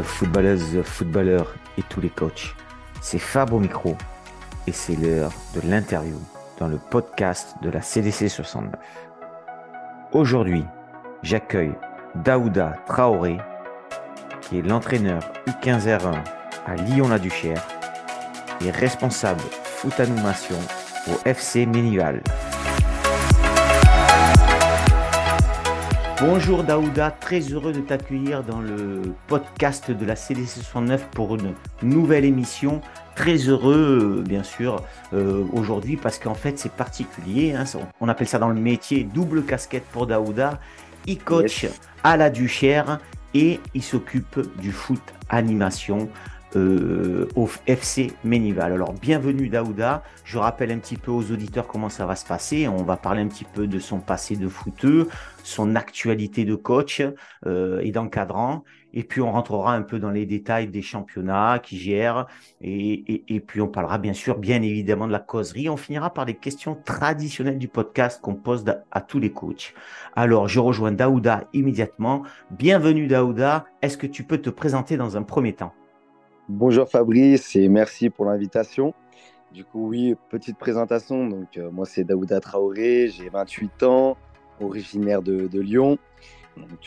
footballeuses, footballeurs et tous les coachs. C'est Fab au micro et c'est l'heure de l'interview dans le podcast de la CDC 69. Aujourd'hui, j'accueille Daouda Traoré, qui est l'entraîneur U15R1 à Lyon-la-Duchère et responsable foot animation au FC Ménival. Bonjour Daouda, très heureux de t'accueillir dans le podcast de la CDC 69 pour une nouvelle émission. Très heureux, euh, bien sûr, euh, aujourd'hui parce qu'en fait c'est particulier. Hein, on appelle ça dans le métier double casquette pour Daouda. Il coach à la Duchère et il s'occupe du foot animation euh, au FC Ménival. Alors bienvenue Daouda, je rappelle un petit peu aux auditeurs comment ça va se passer, on va parler un petit peu de son passé de footeux, son actualité de coach euh, et d'encadrant, et puis on rentrera un peu dans les détails des championnats qui gèrent, et, et, puis on parlera bien sûr, bien évidemment de la causerie, on finira par les questions traditionnelles du podcast qu'on pose à tous les coachs. Alors je rejoins Daouda immédiatement, bienvenue Daouda, est-ce que tu peux te présenter dans un premier temps? Bonjour Fabrice et merci pour l'invitation. Du coup, oui, petite présentation. Donc, euh, moi, c'est Daouda Traoré, j'ai 28 ans, originaire de, Lyon.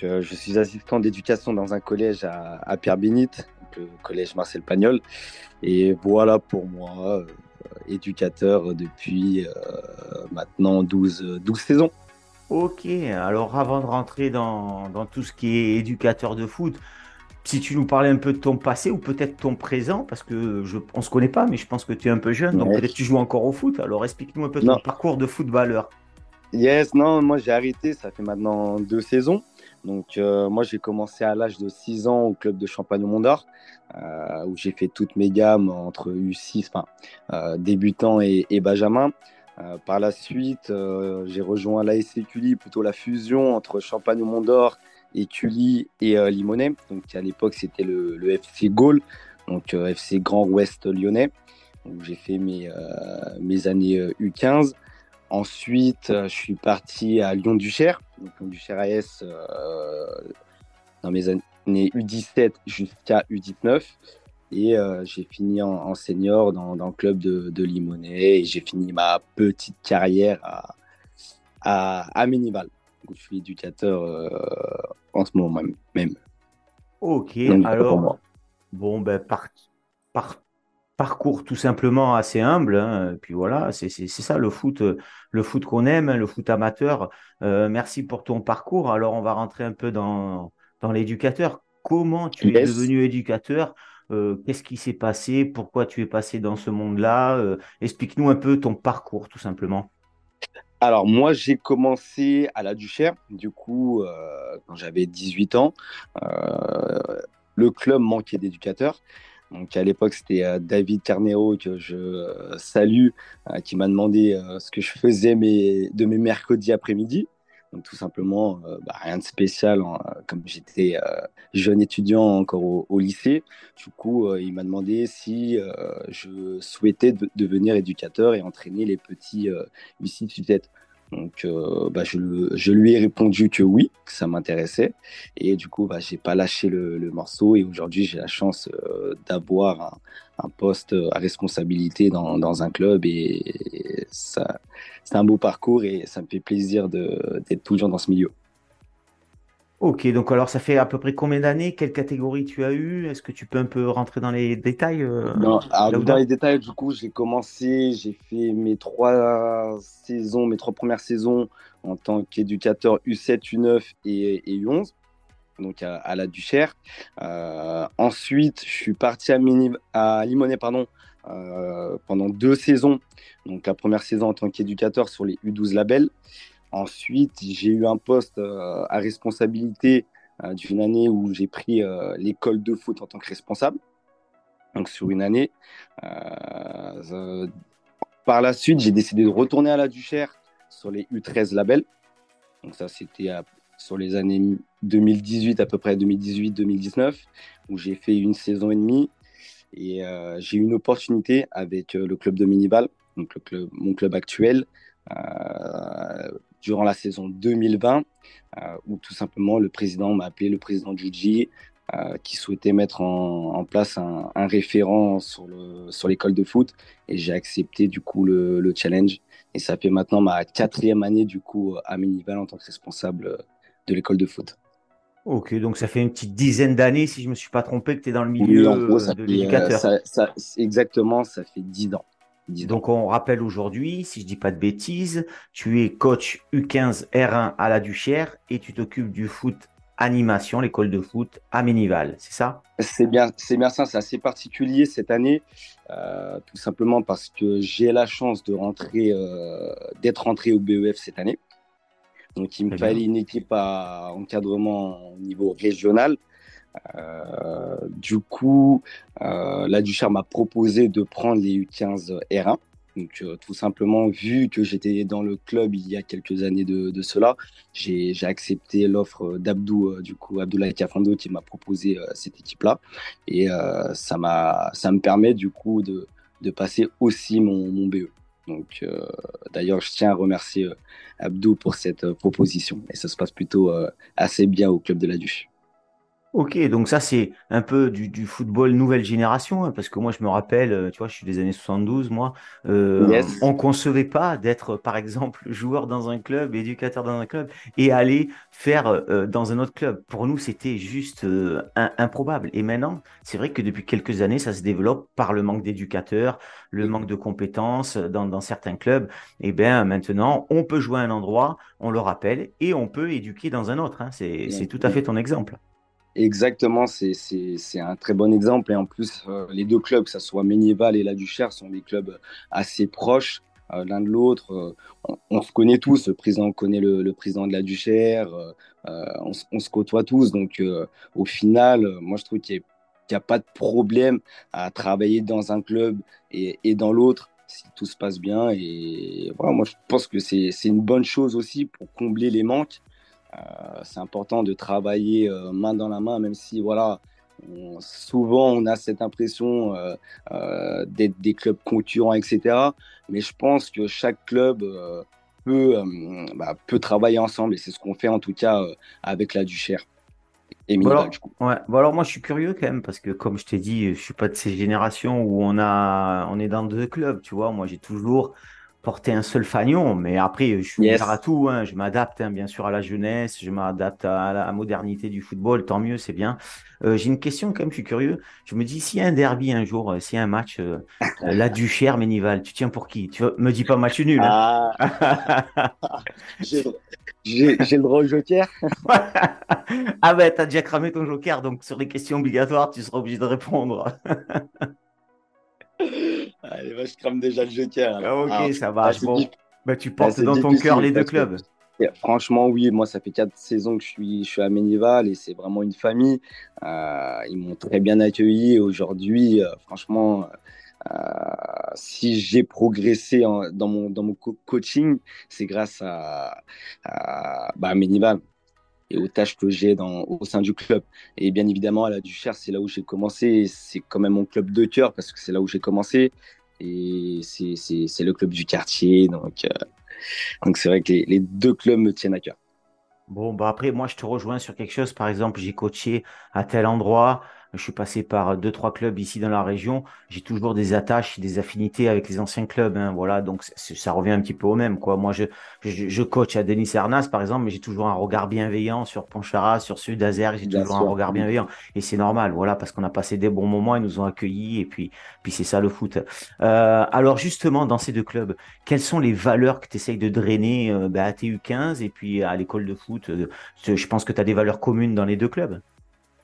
Euh, je suis assistant d'éducation dans un collège à, Pierre-Bénite, le collège Marcel Pagnol. Et voilà pour moi, euh, éducateur depuis maintenant 12, 12 saisons. Ok, alors avant de rentrer dans tout ce qui est éducateur de foot, si tu nous parlais un peu de ton passé ou peut-être ton présent, parce que je, on se connaît pas, mais je pense que tu es un peu jeune, donc peut-être tu joues encore au foot. Alors explique-nous un peu ton parcours de footballeur. Yes, non, moi j'ai arrêté, ça fait maintenant deux saisons. Donc euh, moi j'ai commencé à l'âge de 6 ans au club de Champagne au Mont d'Or, euh, où j'ai fait toutes mes gammes entre U6, enfin euh, débutant et, et Benjamin. par la suite, j'ai rejoint l'ASC Cully, plutôt la fusion entre Champagne au D'Or et euh, Limonest. Donc à l'époque, c'était le, FC Gaulle, donc euh, FC Grand Ouest Lyonnais. où j'ai fait mes, euh, mes années U15. Ensuite, je suis parti à Lyon-Duchère, donc Lyon-Duchère AS, dans mes années U17 jusqu'à U19. Et j'ai fini en, senior dans, dans, le club de, de Limonest et j'ai fini ma petite carrière à, à, à Ménival je suis éducateur euh, en ce moment même. Ok, alors, bon, ben, par, par, parcours tout simplement assez humble. Hein, puis voilà, c'est ça le foot, le foot qu'on aime, le foot amateur. Euh, merci pour ton parcours. Alors, on va rentrer un peu dans, dans l'éducateur. Comment tu es devenu éducateur? Euh, Qu'est-ce qui s'est passé? Pourquoi tu es passé dans ce monde-là? Explique-nous un peu ton parcours, tout simplement. Alors, moi, j'ai commencé à la Duchère, du coup, euh, quand j'avais 18 ans. Euh, le club manquait d'éducateurs. Donc, à l'époque, c'était euh, David Carnero, que je salue, qui m'a demandé ce que je faisais de mes mercredis après-midi. Donc, tout simplement, bah, rien de spécial, hein, comme j'étais jeune étudiant encore au, lycée. Du coup, il m'a demandé si je souhaitais devenir éducateur et entraîner les petits ici tête. Donc, euh, bah, je, lui ai répondu que oui, que ça m'intéressait. Et du coup, bah, j'ai pas lâché le, morceau. Et aujourd'hui, j'ai la chance euh, d'avoir un, poste à responsabilité dans, un club. Et, ça, c'est un beau parcours et ça me fait plaisir d'être toujours dans ce milieu. Ok, donc alors ça fait à peu près combien d'années? Quelle catégorie tu as eu? Est-ce que tu peux un peu rentrer dans les détails euh, Non, dans les détails, du coup, j'ai commencé, j'ai fait mes trois saisons, mes trois premières saisons en tant qu'éducateur U7, U9 et, U11, donc à, la Duchère. Euh, ensuite, je suis parti à, Mini, à Limonest pardon, euh, pendant deux saisons. Donc la première saison en tant qu'éducateur sur les U12 labels. Ensuite, j'ai eu un poste euh, à responsabilité euh, d'une année où j'ai pris euh, l'école de foot en tant que responsable. Donc sur une année. par la suite, j'ai décidé de retourner à la Duchère sur les U13 labels. Donc ça, c'était sur les années 2018, à peu près 2018-2019, où j'ai fait une saison et demie. Et j'ai eu une opportunité avec le club de Minival, donc mon club actuel, durant la saison 2020, euh, où tout simplement le président m'a appelé, le président Juji, qui souhaitait mettre en, place un, référent sur le sur l'école de foot et j'ai accepté du coup le, le, challenge et ça fait maintenant ma quatrième année du coup à Ménival en tant que responsable de l'école de foot. Ok, donc ça fait une petite dizaine d'années, si je ne me suis pas trompé, que tu es dans le milieu de l'éducateur. exactement, ça fait dix ans. Donc on rappelle aujourd'hui, si je dis pas de bêtises, tu es coach U15 R1 à la Duchère et tu t'occupes du foot animation, l'école de foot à Ménival, c'est ça? C'est bien, c'est bien ça. C'est assez particulier cette année, euh, tout simplement parce que j'ai la chance de rentrer, euh, d'être rentré au BEF cette année. Donc il me fallait une équipe à encadrement au niveau régional. Euh, du coup, euh, la Duchère m'a proposé de prendre les U15 R1. Donc, euh, tout simplement, vu que j'étais dans le club il y a quelques années de, cela, j'ai accepté l'offre d'Abdou, du coup, Abdoulaye Kafando, qui m'a proposé cette équipe-là. Et ça, ça me permet, du coup, de, passer aussi mon, mon BE. Donc, d'ailleurs, je tiens à remercier Abdou pour cette proposition. Et ça se passe plutôt assez bien au club de la Duche. Ok, donc ça c'est un peu du, football nouvelle génération, hein, parce que moi je me rappelle, euh, tu vois, je suis des années 72, moi, euh, on concevait pas d'être par exemple joueur dans un club, éducateur dans un club, et aller faire euh, dans un autre club. Pour nous c'était juste euh, improbable. Et maintenant, c'est vrai que depuis quelques années, ça se développe par le manque d'éducateurs, le manque de compétences dans, dans certains clubs. Et bien maintenant, on peut jouer à un endroit, on le rappelle, et on peut éduquer dans un autre. Hein. C'est tout à fait ton exemple. Exactement, c'est un très bon exemple. Et en plus, euh, les deux clubs, que ce soit Ménival et La Duchère, sont des clubs assez proches euh, l'un de l'autre. Euh, on, se connaît tous, le président connaît le, président de La Duchère, on, on, se côtoie tous. Donc, au final, moi, je trouve qu'il n'y a, pas de problème à travailler dans un club et, et dans l'autre si tout se passe bien. Et voilà, moi, je pense que c'est une bonne chose aussi pour combler les manques. Euh, c'est important de travailler euh, main dans la main, même si voilà, souvent on a cette impression euh, d'être des clubs concurrents, etc. Mais je pense que chaque club peut, bah, peut travailler ensemble et c'est ce qu'on fait en tout cas avec la Duchère. Et bon alors, ouais. bon alors moi je suis curieux quand même parce que comme je t'ai dit, je suis pas de ces générations où on a on est dans deux clubs, tu vois. Moi j'ai toujours porter un seul fanion, mais après, je suis ouvert à tout. Hein. Je m'adapte, hein, bien sûr, à la jeunesse, je m'adapte à la modernité du football, tant mieux, c'est bien. Euh, j'ai une question quand même, je suis curieux. Je me dis, s'il y a un derby un jour, euh, s'il y a un match, euh, la Duchère, Ménival, tu tiens pour qui? Tu me dis pas match nul. Hein. Ah. j'ai le droit au joker? ah ben, t'as déjà cramé ton joker, donc sur les questions obligatoires, tu seras obligé de répondre. Allez, je crame déjà le joker. Ah, ok, ça va. Bon. Bah, tu portes dans ton cœur les deux clubs. franchement, oui, moi, ça fait quatre saisons que je suis, je suis à Ménival et c'est vraiment une famille. Euh, ils m'ont très bien accueilli. Aujourd'hui, euh, franchement, euh, si j'ai progressé dans, mon, dans mon coaching, c'est grâce à, à, bah, Ménival et aux tâches que j'ai au sein du club. Et bien évidemment, à la Duchère, c'est là où j'ai commencé. C'est quand même mon club de cœur parce que c'est là où j'ai commencé. Et c'est le club du quartier. Donc, euh, donc c'est vrai que les, les, deux clubs me tiennent à cœur. Bon, bah après, moi, je te rejoins sur quelque chose. Par exemple, j'ai coaché à tel endroit. Je suis passé par deux, trois clubs ici dans la région. J'ai toujours des attaches, des affinités avec les anciens clubs. Hein, voilà, donc ça revient un petit peu au même. Quoi. Moi, je, je, coach à Denis Hernas, par exemple, mais j'ai toujours un regard bienveillant sur Ponchara, sur Sud Azer. J'ai toujours un regard bienveillant. Et c'est normal, voilà, parce qu'on a passé des bons moments, ils nous ont accueillis, et puis, puis c'est ça le foot. Euh, alors, justement, dans ces deux clubs, quelles sont les valeurs que tu essayes de drainer euh, bah, à TU15 et puis à l'école de foot Je pense que tu as des valeurs communes dans les deux clubs?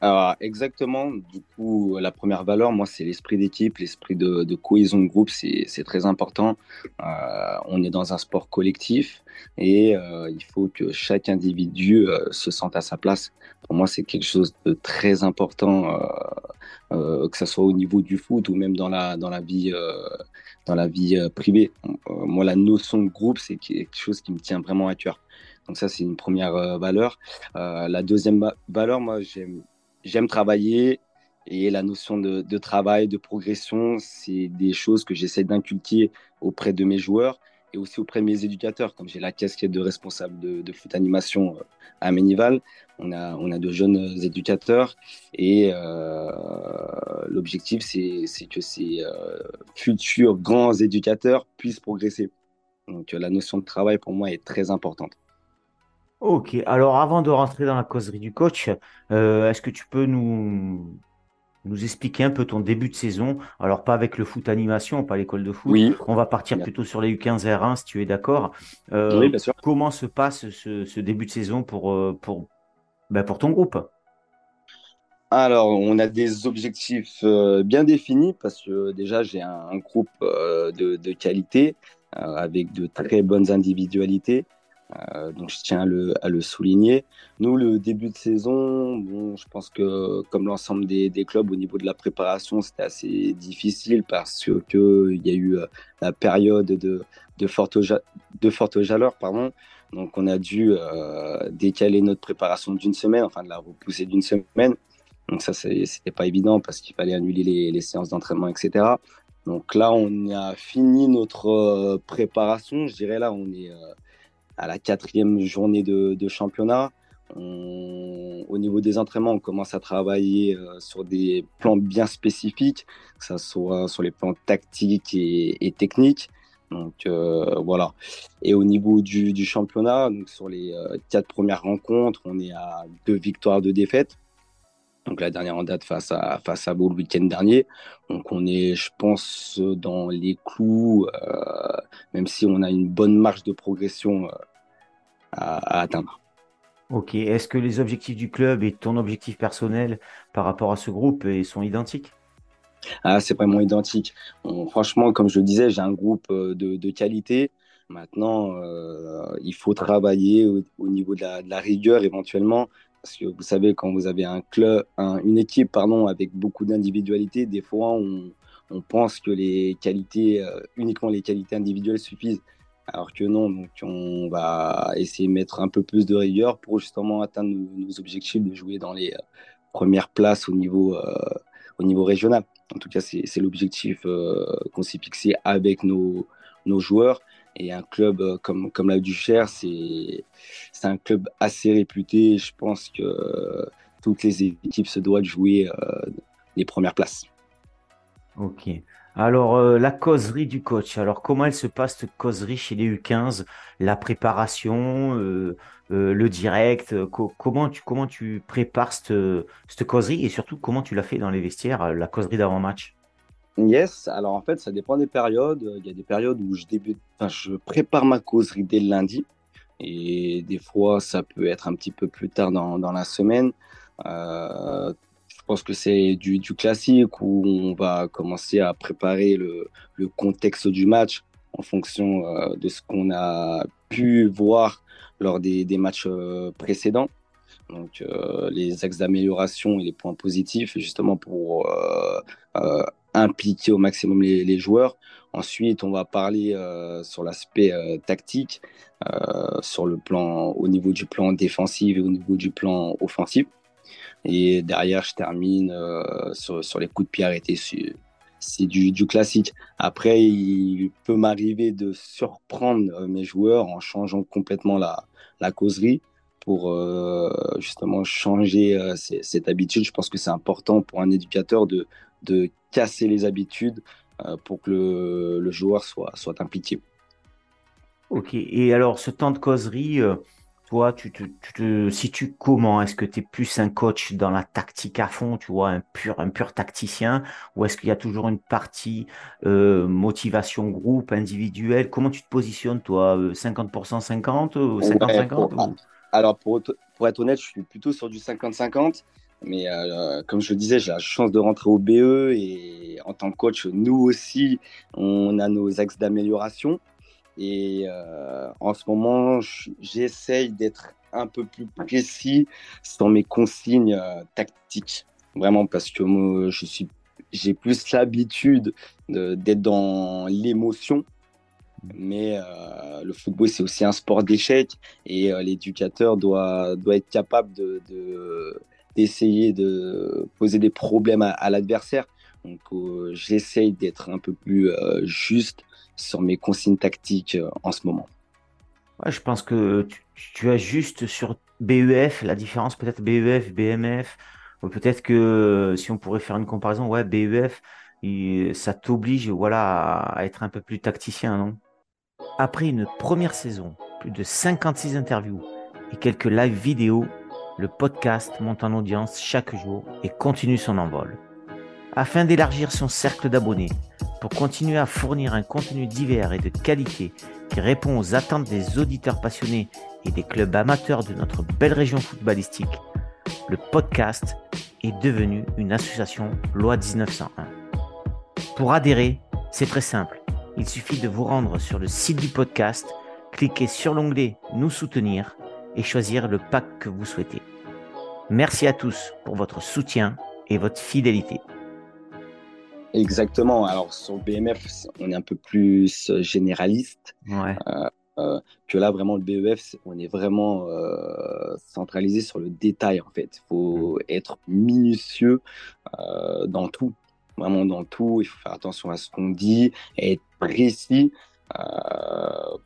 Alors, exactement. Du coup, la première valeur, moi, c'est l'esprit d'équipe, l'esprit de, cohésion de groupe, c'est très important. Euh, on est dans un sport collectif et euh, il faut que chaque individu euh, se sente à sa place. Pour moi, c'est quelque chose de très important, que ce soit au niveau du foot ou même dans la, dans la vie, dans la vie privée. moi, la notion de groupe, c'est quelque chose qui me tient vraiment à cœur. Donc ça, c'est une première valeur. la deuxième valeur, moi, j'aime j'aime travailler et la notion de, travail, de progression, c'est des choses que j'essaie d'inculquer auprès de mes joueurs et aussi auprès de mes éducateurs. Comme j'ai la casquette de responsable de, foot animation euh, à Ménival, on a, on a de jeunes éducateurs et euh, l'objectif, c'est que ces euh, futurs grands éducateurs puissent progresser. Donc la notion de travail pour moi est très importante. Ok, alors avant de rentrer dans la causerie du coach, est-ce que tu peux nous, nous expliquer un peu ton début de saison? Alors, pas avec le foot animation, pas l'école de foot. Oui. On va partir plutôt sur les U15 R1, si tu es d'accord. Euh, oui, bien sûr. Comment se passe ce, début de saison pour, euh, pour, ben, pour ton groupe? Alors, on a des objectifs euh, bien définis parce que déjà, j'ai un, groupe de, de, qualité avec de très bonnes individualités. Euh, donc je tiens à le, souligner. Nous, le début de saison, bon, je pense que comme l'ensemble des, clubs au niveau de la préparation, c'était assez difficile parce qu'il y a eu euh, la période de, forte, de chaleur. Pardon. Donc on a dû euh, décaler notre préparation d'une semaine, enfin de la repousser d'une semaine. Donc ça, c'était pas évident parce qu'il fallait annuler les séances d'entraînement, etc. Donc là, on a fini notre préparation. Je dirais là, on est à la quatrième journée de, championnat. au niveau des entraînements, on commence à travailler euh, sur des plans bien spécifiques, que ce soit sur les plans tactiques et, techniques. Donc euh, voilà. Et au niveau du, championnat, donc sur les euh, quatre premières rencontres, on est à deux victoires, deux défaites. Donc la dernière en date face à face à Beau le week-end dernier. Donc on est, je pense, dans les clous, même si on a une bonne marge de progression à, atteindre. Ok, est-ce que les objectifs du club et ton objectif personnel par rapport à ce groupe sont identiques? Ah, C'est vraiment identique. franchement, comme je le disais, j'ai un groupe euh, de, qualité. Maintenant, euh, il faut travailler au, niveau de la, rigueur éventuellement. Parce que vous savez, quand vous avez un club, une équipe pardon, avec beaucoup d'individualité, des fois, on, pense que les qualités, euh, uniquement les qualités individuelles suffisent. Alors que non, donc on va essayer de mettre un peu plus de rigueur pour justement atteindre nos, objectifs de jouer dans les euh, premières places au niveau, euh, au niveau régional. En tout cas, c'est l'objectif euh, qu'on s'est fixé avec nos, nos, joueurs. Et un club comme, comme la Duchère, c'est un club assez réputé. Je pense que toutes les équipes se doivent jouer les premières places. Ok. Alors, euh, la causerie du coach. Alors, comment elle se passe, cette causerie chez les U15 La préparation, euh, euh, le direct comment, tu, comment tu prépares cette, cette, causerie? Et surtout, comment tu l'as fait dans les vestiaires, la causerie d'avant-match? Yes, alors en fait, ça dépend des périodes. Il y a des périodes où je prépare ma causerie dès le lundi. Et des fois, ça peut être un petit peu plus tard dans, dans la semaine. Je pense que c'est du, classique où on va commencer à préparer le, contexte du match en fonction euh, de ce qu'on a pu voir lors des, matchs euh, précédents. Donc euh, les axes d'amélioration et les points positifs, justement pour impliquer au maximum les, joueurs. Ensuite, on va parler sur l'aspect tactique, sur le plan, au niveau du plan défensif et au niveau du plan offensif. Et derrière, je termine euh, sur, sur, les coups de pied arrêtés. C'est du, du, classique. Après, il peut m'arriver de surprendre euh, mes joueurs en changeant complètement la, la causerie pour euh, justement changer cette habitude. Je pense que c'est important pour un éducateur de, de casser les habitudes pour que le, le, joueur soit, soit impliqué. Ok, et alors ce temps de causerie, toi, tu te, situes comment? Est-ce que tu es plus un coach dans la tactique à fond, tu vois, un pur, un pur tacticien? Ou est-ce qu'il y a toujours une partie euh, motivation groupe, individuelle? Comment tu te positionnes, toi? 50% 50 50-50 Alors, pour, pour, être honnête, je suis plutôt sur du 50-50. Mais euh, comme je le disais, j'ai la chance de rentrer au BE et en tant que coach, nous aussi, on a nos axes d'amélioration. Et euh, en ce moment, j'essaye d'être un peu plus précis dans mes consignes euh, tactiques. Vraiment, parce que moi, j'ai plus l'habitude d'être dans l'émotion. Mais euh, le football, c'est aussi un sport d'échec et l'éducateur doit, doit être capable de, d'essayer de, poser des problèmes à l'adversaire. Donc, j'essaye d'être un peu plus juste sur mes consignes tactiques en ce moment. je pense que tu, as juste sur BEF, la différence peut-être BEF, BMF, ou peut-être que si on pourrait faire une comparaison, ouais, BEF, ça t'oblige voilà, à être un peu plus tacticien, non? Après une première saison, plus de 56 interviews et quelques live vidéo, le podcast monte en audience chaque jour et continue son envol. Afin d'élargir son cercle d'abonnés, pour continuer à fournir un contenu divers et de qualité qui répond aux attentes des auditeurs passionnés et des clubs amateurs de notre belle région footballistique, le podcast est devenu une association loi 1901. Pour adhérer, c'est très simple. Il suffit de vous rendre sur le site du podcast, cliquer sur l'onglet Nous soutenir et choisir le pack que vous souhaitez. Merci à tous pour votre soutien et votre fidélité. Exactement. Alors sur BMF, on est un peu plus généraliste. Ouais. Euh, euh, que là, vraiment, le BEF, on est vraiment euh, centralisé sur le détail, en fait. Il faut mm. être minutieux dans tout. Vraiment dans tout. Il faut faire attention à ce qu'on dit, et être précis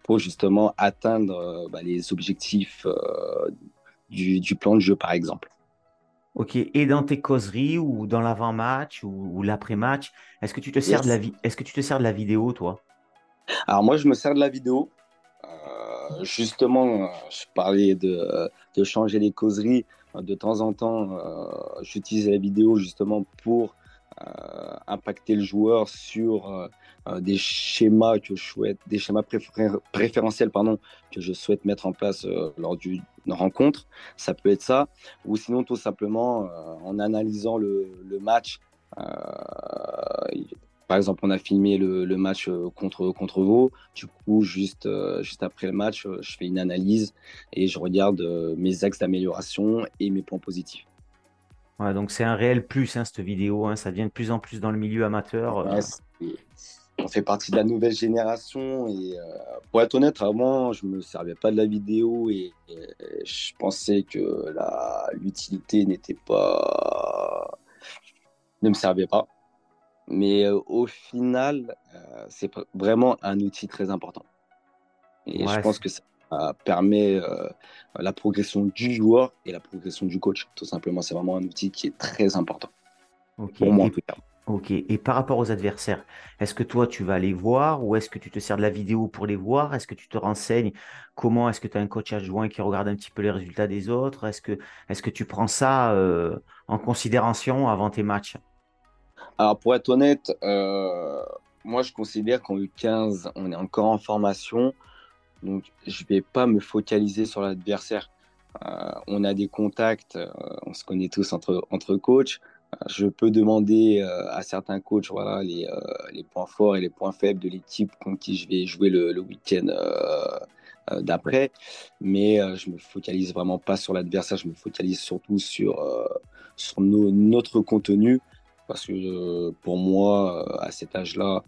pour justement atteindre bah, les objectifs du, plan de jeu, par exemple. Ok, et dans tes causeries ou dans l'avant-match ou, l'après-match, est-ce que tu te sers de la est-ce que tu te sers de la vidéo, toi? Alors moi, je me sers de la vidéo. Euh, justement, je parlais de, de, changer les causeries. De temps en temps, euh, j'utilise la vidéo justement pour euh, impacter le joueur sur euh, euh, des schémas que je souhaite, des schémas préférentiels pardon, que je souhaite mettre en place lors d'une rencontre. Ça peut être ça, ou sinon tout simplement en analysant le, match. Par exemple, on a filmé le, match contre, contre Vaud. Du coup, juste, juste après le match, je fais une analyse et je regarde mes axes d'amélioration et mes points positifs donc c'est un réel plus, hein, cette vidéo. Hein, ça devient de plus en plus dans le milieu amateur. Euh. on fait partie de la nouvelle génération. Et euh, pour être honnête, avant, je ne me servais pas de la vidéo et, je pensais que l'utilité n'était pas. ne me servait pas. Mais euh, au final, c'est vraiment un outil très important. Et je pense que ça permet euh, la progression du joueur et la progression du coach. Tout simplement, c'est vraiment un outil qui est très important. Pour moi, en tout cas. Ok. Et par rapport aux adversaires, est-ce que toi, tu vas les voir ou est-ce que tu te sers de la vidéo pour les voir? Est-ce que tu te renseignes? Comment est-ce que tu as un coach adjoint qui regarde un petit peu les résultats des autres? Est-ce que, est que tu prends ça euh, en considération avant tes matchs? Alors, pour être honnête, euh, moi, je considère qu'en U15, on est encore en formation. Donc, je ne vais pas me focaliser sur l'adversaire. Euh, on a des contacts, euh, on se connaît tous entre, entre coachs. Euh, je peux demander à certains coachs les, les, points forts et les points faibles de l'équipe contre qui je vais jouer le, le week-end d'après. Mais je ne me focalise vraiment pas sur l'adversaire, je me focalise surtout sur, sur notre contenu. Parce que pour moi, à cet âge-là,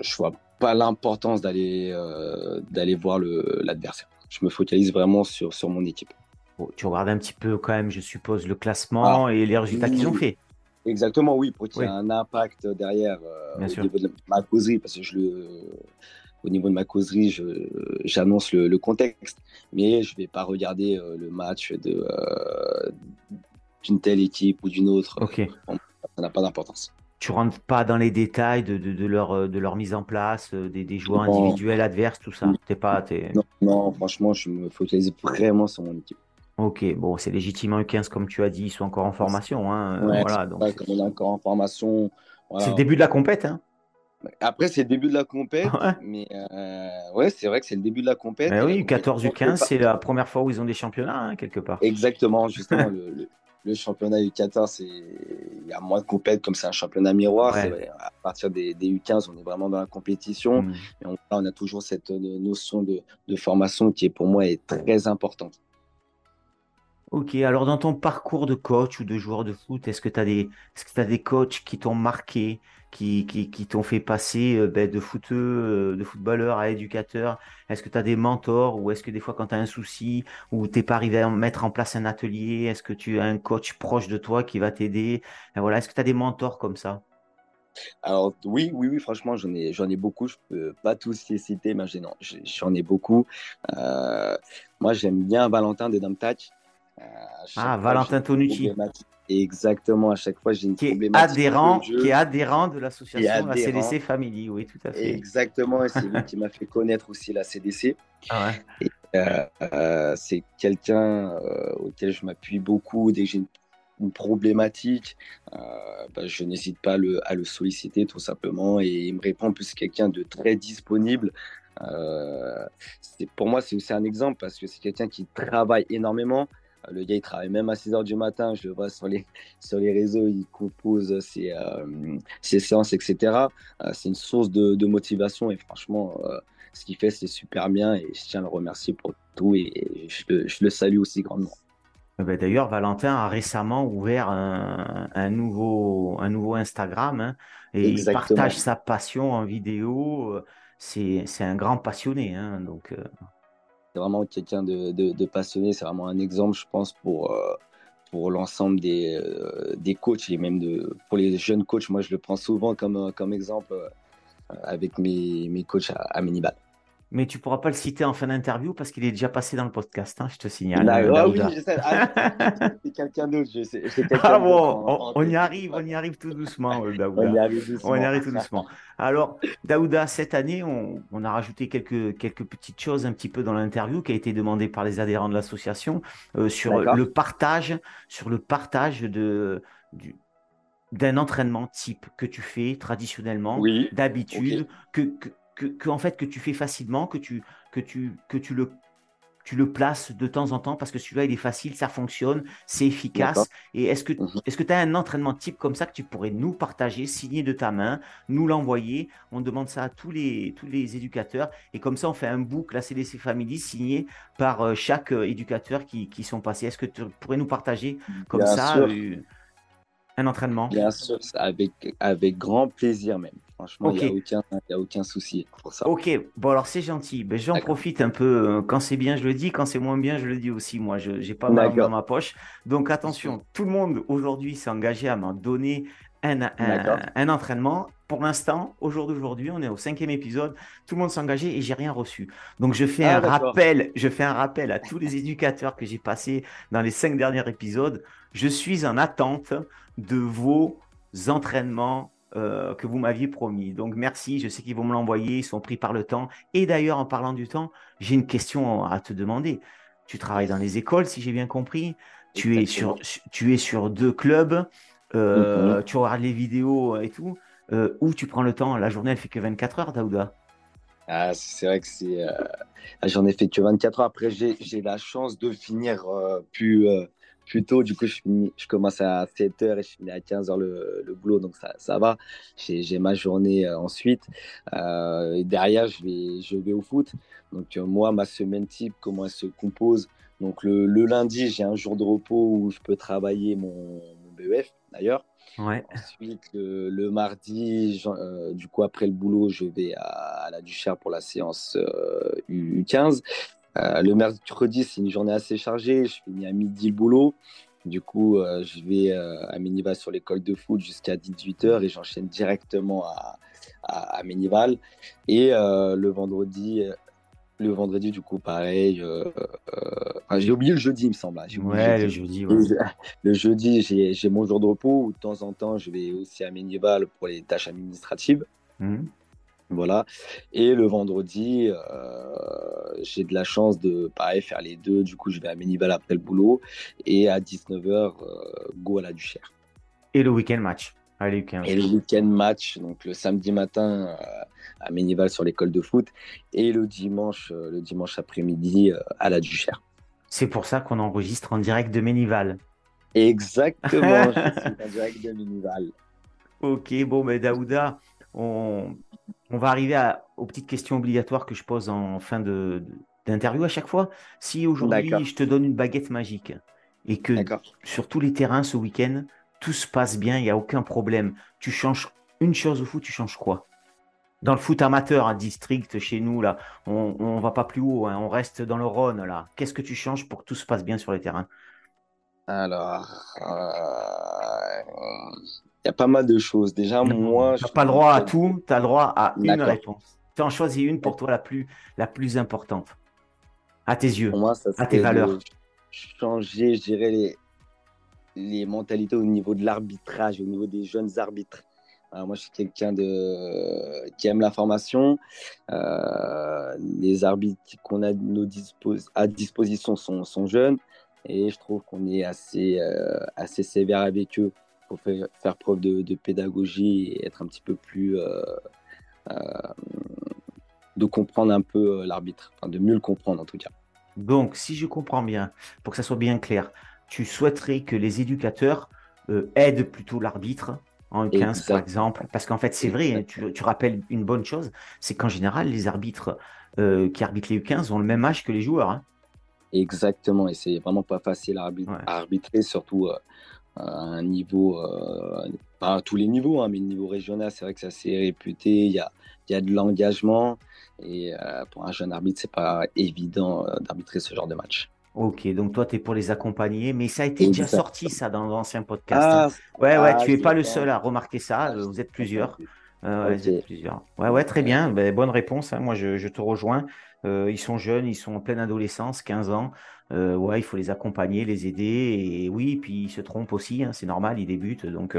je vois pas l'importance d'aller euh, d'aller voir l'adversaire. Je me focalise vraiment sur, sur mon équipe. tu regardes un petit peu quand même, je suppose, le classement ah, et les résultats qu'ils ont fait. Exactement, oui, pour qu'il y ait un impact derrière euh, au niveau de ma causerie, parce que je le, au niveau de ma causerie, j'annonce le, le, contexte, mais je ne vais pas regarder euh, le match de d'une telle équipe ou d'une autre. Ok. ça n'a pas d'importance tu rentres pas dans les détails de, de, leur, euh, de leur mise en place, euh, des, des joueurs individuels adverses, tout ça. T'es pas, Non, non, franchement, je me focalise vraiment sur mon équipe. Ok, bon, c'est légitimement U15, comme tu as dit, ils sont encore en formation. Hein, euh, voilà, donc... comme on est encore en formation. C'est le début de la compète. Hein. Après, c'est le début de la compète. Mais ouais, c'est vrai que c'est le début de la compète. Oui, U14, U15, c'est la première fois où ils ont des championnats, hein, quelque part. Exactement, justement. le, le championnat U14, il y a moins de compétitions comme c'est un championnat miroir. À partir des, U15, on est vraiment dans la compétition. Mm. Et on, a toujours cette euh, notion de, formation qui, est, pour moi, est très importante. Ok, alors dans ton parcours de coach ou de joueur de foot, est-ce que tu as, des, est as des coachs qui t'ont marqué? Qui, qui, t'ont fait passer euh, ben, de euh, de footballeur à éducateur? Est-ce que tu as des mentors ou est-ce que des fois quand tu as un souci ou tu n'es pas arrivé à mettre en place un atelier, est-ce que tu as un coach proche de toi qui va t'aider? Ben, voilà, Est-ce que tu as des mentors comme ça? Alors oui, oui, oui, franchement, j'en ai, j'en ai beaucoup. Je peux pas tous les citer, mais j'en ai beaucoup. Euh, moi, j'aime bien Valentin de Damtach. Euh, ah, Valentin Tonucci. Exactement, à chaque fois j'ai une qui est adhérent, qui est adhérent de l'association la CDC Family, oui, tout à fait. Exactement, et c'est lui qui m'a fait connaître aussi la CDC. Ah ouais. Euh, c'est quelqu'un auquel je m'appuie beaucoup dès que j'ai une une problématique, euh, bah, je n'hésite pas à le, à le, solliciter tout simplement et il me répond. En plus, quelqu'un de très disponible. Euh, pour moi, c'est aussi un exemple parce que c'est quelqu'un qui travaille énormément. Euh, le gars, il travaille même à 6 heures du matin. Je le vois sur les, sur les réseaux, il compose ses, ses séances, etc. c'est une source de, de, motivation et franchement, ce qu'il fait, c'est super bien et je tiens à le remercier pour tout et je, je le salue aussi grandement. Eh ben, d'ailleurs, Valentin a récemment ouvert un, nouveau, un nouveau Instagram hein, et il partage sa passion en vidéo. C'est un grand passionné. Hein, donc, euh. Vraiment quelqu'un de, passionné. C'est vraiment un exemple, je pense, pour, euh, pour l'ensemble des, euh, des coachs et même pour les jeunes coachs. Moi, je le prends souvent comme, comme exemple avec mes, mes coachs à, à Minibal mais tu pourras pas le citer en fin d'interview parce qu'il est déjà passé dans le podcast, hein, je te signale. Ah oui, je sais. Ah, c'est quelqu'un d'autre. ah bon, on, y arrive, on y arrive tout doucement, euh, Daouda. On y arrive doucement. On y arrive tout doucement. Alors, Daouda, cette année, on, on, a rajouté quelques, quelques petites choses un petit peu dans l'interview qui a été demandée par les adhérents de l'association euh, sur le partage, sur le partage de, du, d'un entraînement type que tu fais traditionnellement, d'habitude, que, que que, en fait que tu fais facilement, que tu que tu que tu le tu le places de temps en temps parce que celui-là il est facile, ça fonctionne, c'est efficace. Et est-ce que mhm. est-ce que tu as un entraînement type comme ça que tu pourrais nous partager, signer de ta main, nous l'envoyer? On demande ça à tous les tous les éducateurs et comme ça on fait un book la CDC Family signé par euh, chaque euh, éducateur qui, qui sont passés. Est-ce que tu pourrais nous partager comme ça euh, un entraînement? Bien sûr, avec avec grand plaisir même. Franchement, il n'y a, aucun souci pour ça. Ok, bon alors c'est gentil. Ben, J'en profite un peu. Euh, quand c'est bien, je le dis. Quand c'est moins bien, je le dis aussi. Moi, je n'ai pas mal dans ma poche. Donc attention, tout le monde aujourd'hui s'est engagé à m'en donner un, un, entraînement. Pour l'instant, au jour d'aujourd'hui, on est au cinquième épisode. Tout le monde s'est engagé et j'ai rien reçu. Donc je fais ah, un rappel. Je fais un rappel à tous les éducateurs que j'ai passés dans les cinq derniers épisodes. Je suis en attente de vos entraînements euh, que vous m'aviez promis. Donc merci, je sais qu'ils vont me l'envoyer, ils sont pris par le temps. Et d'ailleurs, en parlant du temps, j'ai une question à te demander. Tu travailles dans les écoles, si j'ai bien compris. Tu es, sur, tu es sur deux clubs, euh, mm-hmm. tu regardes les vidéos et tout. Euh, où tu prends le temps? La journée, elle fait que 24 heures, Daouda ah, c'est vrai que c'est. J'en ai fait que 24 heures. Après, j'ai la chance de finir plus, plus tôt. Du coup, je, je commence à 7 h et je finis à 15 h le, le boulot, donc ça, ça va. J'ai ma journée euh, ensuite. Euh, et derrière, je vais, je vais au foot. Donc, euh, moi, ma semaine type, comment elle se compose Donc, le, le lundi, j'ai un jour de repos où je peux travailler mon, mon BEF, d'ailleurs. Ouais. Ensuite, le, mardi, du coup, après le boulot, je vais à, la Duchère pour la séance U15. Euh, le mercredi, c'est une journée assez chargée. Je finis à midi le boulot. Du coup, euh, je vais euh, à Ménival sur l'école de foot jusqu'à 18h et j'enchaîne directement à, à, Ménival. Et le vendredi, le vendredi, du coup, pareil. j'ai oublié le jeudi, il me semble. Ouais, le jeudi. Le, jeudi, j'ai mon jour de repos où de temps en temps, je vais aussi à Ménival pour les tâches administratives. Mmh. Voilà. Et le vendredi, euh, j'ai de la chance de pareil, faire les deux. Du coup, je vais à Ménival après le boulot. Et à 19h, euh, go à la Duchère. Et le week-end match Allez, Et le week-end match, donc le samedi matin euh, à Ménival sur l'école de foot. Et le dimanche, le dimanche après-midi à la Duchère. C'est pour ça qu'on enregistre en direct de Ménival. Exactement, je suis en direct de Ménival. Ok, bon, mais Daouda, on, va arriver aux petites questions obligatoires que je pose en fin d'interview à chaque fois. Si aujourd'hui je te donne une baguette magique et que sur tous les terrains ce week-end, tout se passe bien, il n'y a aucun problème, tu changes une chose au foot, tu changes quoi? Dans le foot amateur à district chez nous là, on, ne va pas plus haut, hein, on reste dans le Rhône là. Qu'est-ce que tu changes pour que tout se passe bien sur les terrains? Alors, il y a pas mal de choses. Déjà, moi. Tu n'as pas le droit à tout, tu as le droit à une réponse. Tu en choisis une pour toi la plus, la plus importante, à tes yeux, moi, ça à tes valeurs. Changer, je dirais, les, les mentalités au niveau de l'arbitrage, au niveau des jeunes arbitres. moi, je suis quelqu'un de... qui aime la formation. Euh, les arbitres qu'on a nos à disposition sont, sont, jeunes et je trouve qu'on est assez, euh, assez sévère avec eux pour faire, preuve de, de, pédagogie et être un petit peu plus. Euh, de comprendre un peu l'arbitre, enfin, de mieux le comprendre en tout cas. Donc, si je comprends bien, pour que ça soit bien clair, tu souhaiterais que les éducateurs euh, aident plutôt l'arbitre en 15 par exemple? Parce qu'en fait, c'est vrai, hein, tu, rappelles une bonne chose, c'est qu'en général, les arbitres euh, qui arbitrent les U15 ont le même âge que les joueurs. Hein. Exactement, et c'est vraiment pas facile à, arbitrer, surtout euh, à un niveau, pas à tous les niveaux, hein, mais le niveau régional, c'est vrai que c'est assez réputé, il y a, y a de l'engagement, et pour un jeune arbitre, c'est pas évident d'arbitrer ce genre de match. Ok, donc toi, tu es pour les accompagner, mais ça a été déjà sorti, ça, dans l'ancien podcast. Hein. Ah, ouais, ouais, ah, tu n'es pas le seul à remarquer ça, ah, vous êtes plusieurs. Euh, êtes plusieurs. Ouais, ouais, très bien. Ben, bonne réponse. Hein. Moi, je, te rejoins. Euh, ils sont jeunes, ils sont en pleine adolescence, 15 ans. Euh, ouais, il faut les accompagner, les aider. Et oui, puis ils se trompent aussi, hein, c'est normal, ils débutent. Donc,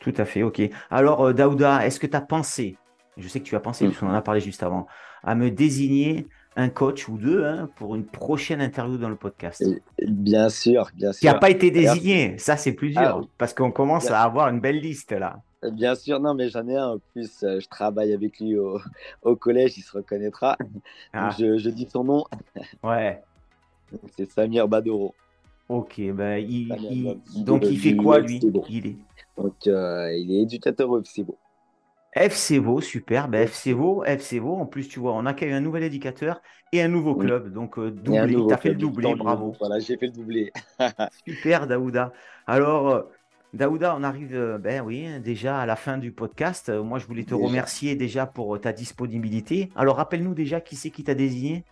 tout à fait, ok. Alors, Daouda, est-ce que tu as pensé, je sais que tu as pensé, mmh. puisqu'on en a parlé juste avant, à me désigner un coach ou deux hein, pour une prochaine interview dans le podcast? Bien sûr, bien sûr. Qui n'a pas été désigné, ça c'est plus dur, ah parce qu'on commence à avoir une belle liste là. Bien sûr, non, mais j'en ai un. En plus, euh, je travaille avec lui au, collège, il se reconnaîtra. Ah. Je, dis son nom. Ouais. C'est Samir Badoro. Ok, ben, il, donc il fait quoi lui? Il est... Donc, euh, il est éducateur au FCVO, super. Ben, FCVO, FCVO, en plus, tu vois, on accueille un nouvel éducateur et un nouveau club. Donc, euh, doublé. Tu as fait le doublé, bravo. Voilà, j'ai fait le doublé. super, Daouda. Alors, euh, Daouda, on arrive ben oui, déjà à la fin du podcast. Moi, je voulais te remercier déjà pour ta disponibilité. Alors, rappelle-nous déjà qui c'est qui t'a désigné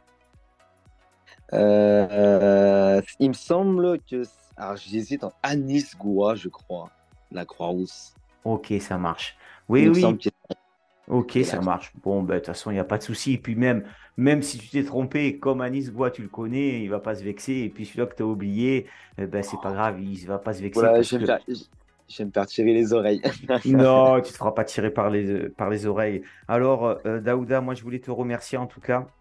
Il me semble que. Alors, j'hésite en Anis Goua, je crois, la Croix-Rousse. Ok, ça marche. Oui, oui. Ok, ça marche. Bon, ben, de toute façon, il n'y a pas de souci. Et puis même, même si tu t'es trompé, comme Anis Bois, tu le connais, il ne va pas se vexer. Et puis celui-là que tu as oublié, eh ben, c'est pas grave, il ne va pas se vexer. Voilà, je, vais me faire, tirer les oreilles. non, tu ne te feras pas tirer par les, par les oreilles. Alors, euh, Daouda, moi, je voulais te remercier en tout cas euh,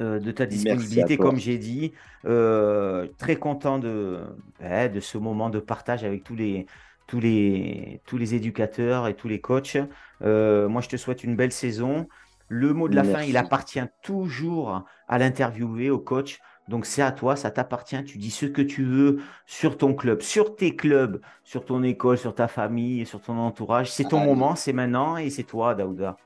de ta disponibilité, comme j'ai dit. Euh, très content de, de ce moment de partage avec tous les, tous les, tous les éducateurs et tous les coachs. Euh, moi, je te souhaite une belle saison. Le mot de la fin, il appartient toujours à l'interviewé, au coach. Donc c'est à toi, ça t'appartient. Tu dis ce que tu veux sur ton club, sur tes clubs, sur ton école, sur ta famille, sur ton entourage. C'est ton moment, c'est maintenant et c'est toi, Daouda.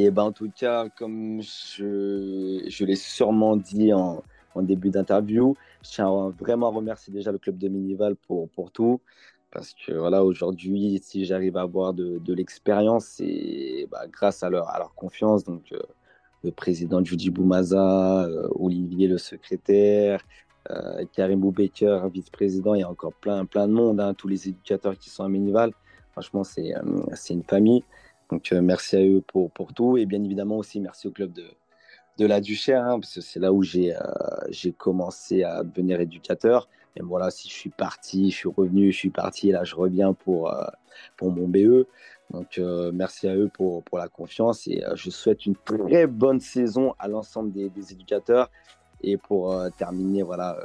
Et ben en tout cas, comme je, l'ai sûrement dit en, début d'interview, je tiens vraiment à remercier déjà le club de Minival pour, tout. Parce que voilà, aujourd'hui, si j'arrive à avoir de, l'expérience, c'est bah, grâce à leur, confiance. Donc, euh, le président Judy Boumaza, euh, Olivier le secrétaire, euh, Karim Boubaker, vice-président, il y a encore plein, plein de monde, hein, tous les éducateurs qui sont à Minival. Franchement, c'est une famille. Donc, merci à eux pour, pour tout. Et bien évidemment aussi, merci au club de, de la Duchère, hein, parce que c'est là où j'ai j'ai commencé à devenir éducateur. Et voilà, si je suis parti, je suis revenu, je suis parti, et là je reviens pour, euh, pour mon BE. Donc euh, merci à eux pour, pour la confiance et euh, je souhaite une très bonne saison à l'ensemble des, éducateurs. Et pour terminer, voilà,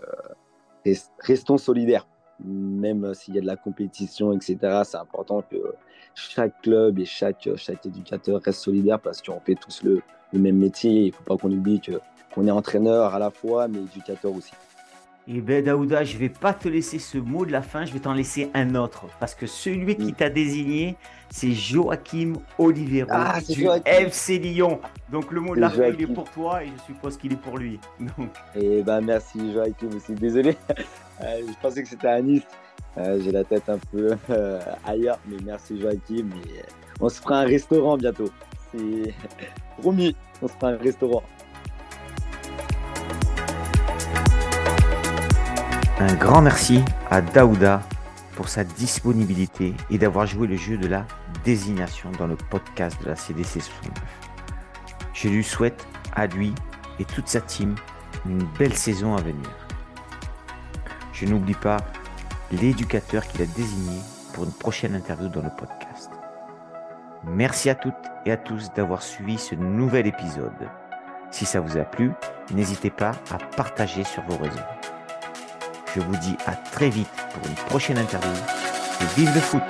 restons solidaires. Même s'il y a de la compétition, etc., c'est important que chaque club et chaque, chaque éducateur reste solidaire parce qu'on fait tous le, le même métier. Il ne faut pas qu'on oublie qu'on est entraîneur à la fois, mais éducateur aussi. Eh ben Daouda, je vais pas te laisser ce mot de la fin, je vais t'en laisser un autre. Parce que celui qui t'a désigné, c'est Joachim Olivero ah, du FC Lyon. Donc le mot de la fin, il est pour toi et je suppose qu'il est pour lui. Donc... Eh ben merci Joachim aussi. Désolé, euh, je pensais que c'était à Nice. Euh, j'ai la tête un peu euh, ailleurs, mais merci Joachim. on se fera un restaurant bientôt. C'est promis, on se fera un restaurant. Un grand merci à Daouda pour sa disponibilité et d'avoir joué le jeu de la désignation dans le podcast de la CDC 69. Je lui souhaite à lui et toute sa team une belle saison à venir. Je n'oublie pas l'éducateur qu'il a désigné pour une prochaine interview dans le podcast. Merci à toutes et à tous d'avoir suivi ce nouvel épisode. Si ça vous a plu, n'hésitez pas à partager sur vos réseaux. Je vous dis à très vite pour une prochaine interview et vive le foot